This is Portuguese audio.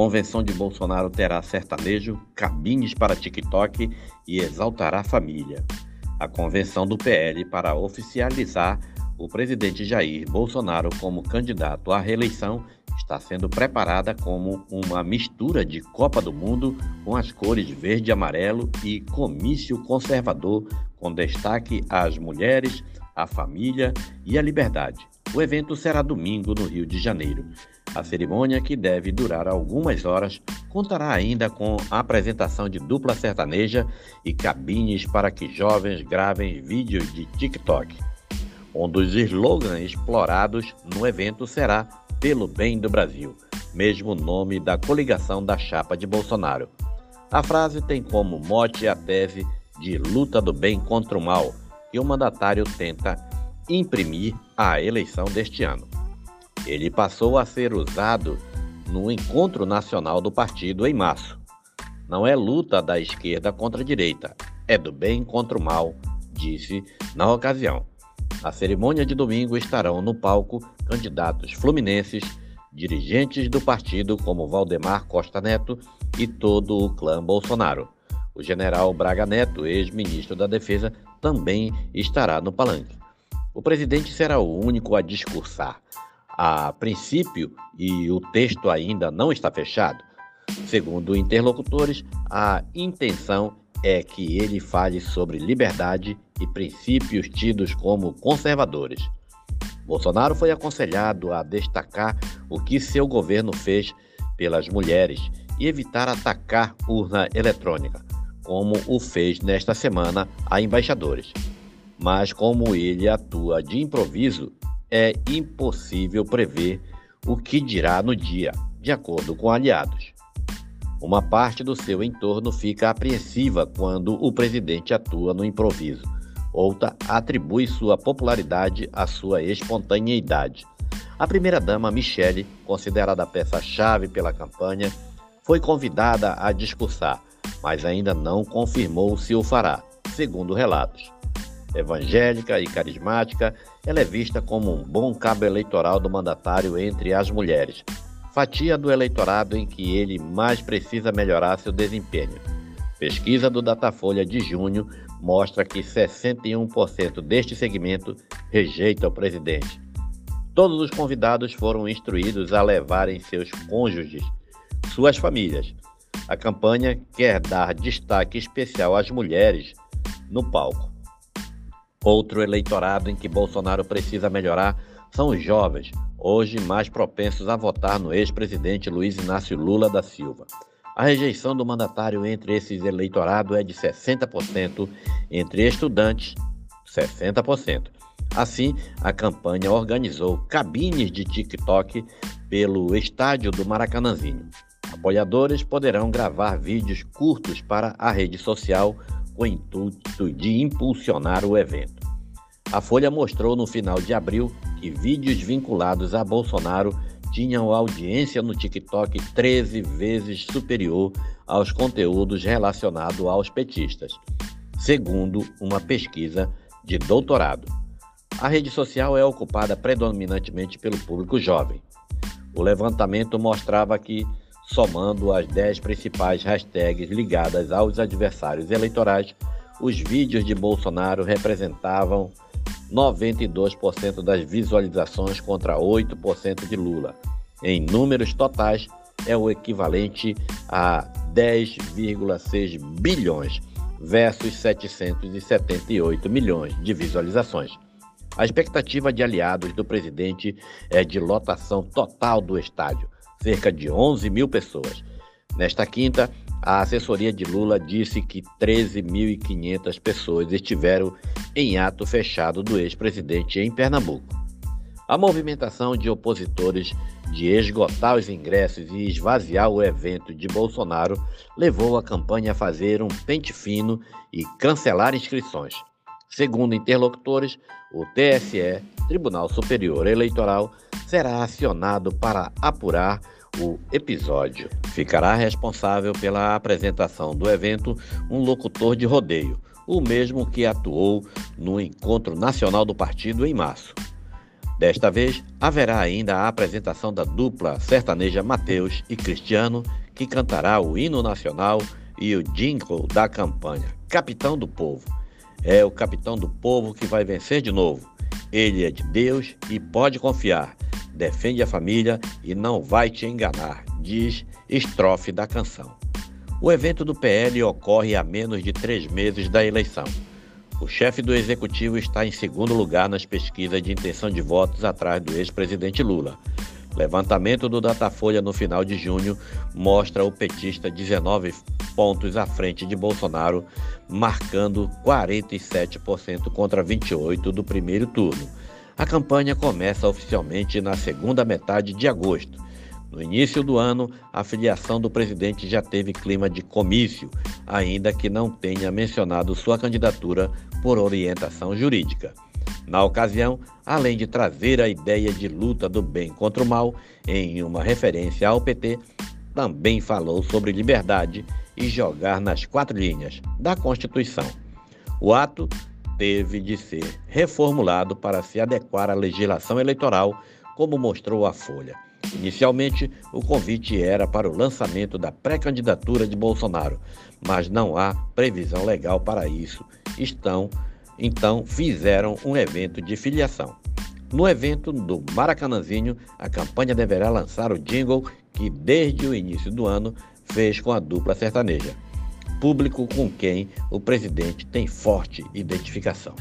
Convenção de Bolsonaro terá sertanejo, cabines para TikTok e exaltará a família. A convenção do PL para oficializar o presidente Jair Bolsonaro como candidato à reeleição está sendo preparada como uma mistura de Copa do Mundo com as cores verde e amarelo e comício conservador, com destaque às mulheres, à família e à liberdade. O evento será domingo no Rio de Janeiro. A cerimônia, que deve durar algumas horas, contará ainda com a apresentação de dupla sertaneja e cabines para que jovens gravem vídeos de TikTok. Um dos slogans explorados no evento será Pelo Bem do Brasil, mesmo nome da coligação da chapa de Bolsonaro. A frase tem como mote a tese de luta do bem contra o mal que o mandatário tenta imprimir à eleição deste ano. Ele passou a ser usado no encontro nacional do partido em março. Não é luta da esquerda contra a direita, é do bem contra o mal, disse na ocasião. Na cerimônia de domingo estarão no palco candidatos fluminenses, dirigentes do partido como Valdemar Costa Neto e todo o clã Bolsonaro. O general Braga Neto, ex-ministro da Defesa, também estará no palanque. O presidente será o único a discursar. A princípio, e o texto ainda não está fechado, segundo interlocutores, a intenção é que ele fale sobre liberdade e princípios tidos como conservadores. Bolsonaro foi aconselhado a destacar o que seu governo fez pelas mulheres e evitar atacar urna eletrônica, como o fez nesta semana a embaixadores mas como ele atua de improviso, é impossível prever o que dirá no dia, de acordo com aliados. Uma parte do seu entorno fica apreensiva quando o presidente atua no improviso. Outra atribui sua popularidade à sua espontaneidade. A primeira-dama Michele, considerada peça-chave pela campanha, foi convidada a discursar, mas ainda não confirmou se o fará, segundo relatos evangélica e carismática, ela é vista como um bom cabo eleitoral do mandatário entre as mulheres, fatia do eleitorado em que ele mais precisa melhorar seu desempenho. Pesquisa do Datafolha de junho mostra que 61% deste segmento rejeita o presidente. Todos os convidados foram instruídos a levarem seus cônjuges, suas famílias. A campanha quer dar destaque especial às mulheres no palco. Outro eleitorado em que Bolsonaro precisa melhorar são os jovens, hoje mais propensos a votar no ex-presidente Luiz Inácio Lula da Silva. A rejeição do mandatário entre esses eleitorados é de 60%, entre estudantes, 60%. Assim, a campanha organizou cabines de TikTok pelo estádio do Maracanãzinho. Apoiadores poderão gravar vídeos curtos para a rede social o intuito de impulsionar o evento. A Folha mostrou no final de abril que vídeos vinculados a Bolsonaro tinham audiência no TikTok 13 vezes superior aos conteúdos relacionados aos petistas, segundo uma pesquisa de doutorado. A rede social é ocupada predominantemente pelo público jovem. O levantamento mostrava que Somando as 10 principais hashtags ligadas aos adversários eleitorais, os vídeos de Bolsonaro representavam 92% das visualizações contra 8% de Lula. Em números totais, é o equivalente a 10,6 bilhões versus 778 milhões de visualizações. A expectativa de aliados do presidente é de lotação total do estádio, cerca de 11 mil pessoas. Nesta quinta, a assessoria de Lula disse que 13.500 pessoas estiveram em ato fechado do ex-presidente em Pernambuco. A movimentação de opositores de esgotar os ingressos e esvaziar o evento de Bolsonaro levou a campanha a fazer um pente fino e cancelar inscrições. Segundo interlocutores, o TSE, Tribunal Superior Eleitoral, será acionado para apurar o episódio. Ficará responsável pela apresentação do evento um locutor de rodeio, o mesmo que atuou no Encontro Nacional do Partido em março. Desta vez, haverá ainda a apresentação da dupla sertaneja Mateus e Cristiano, que cantará o hino nacional e o jingle da campanha. Capitão do Povo. É o capitão do povo que vai vencer de novo. Ele é de Deus e pode confiar. Defende a família e não vai te enganar, diz estrofe da canção. O evento do PL ocorre a menos de três meses da eleição. O chefe do executivo está em segundo lugar nas pesquisas de intenção de votos atrás do ex-presidente Lula. Levantamento do Datafolha no final de junho mostra o petista 19 pontos à frente de Bolsonaro, marcando 47% contra 28% do primeiro turno. A campanha começa oficialmente na segunda metade de agosto. No início do ano, a filiação do presidente já teve clima de comício, ainda que não tenha mencionado sua candidatura por orientação jurídica. Na ocasião, além de trazer a ideia de luta do bem contra o mal, em uma referência ao PT, também falou sobre liberdade e jogar nas quatro linhas da Constituição. O ato teve de ser reformulado para se adequar à legislação eleitoral, como mostrou a Folha. Inicialmente, o convite era para o lançamento da pré-candidatura de Bolsonaro, mas não há previsão legal para isso. Estão, então, fizeram um evento de filiação. No evento do Maracanãzinho, a campanha deverá lançar o jingle que, desde o início do ano, fez com a dupla sertaneja, público com quem o presidente tem forte identificação.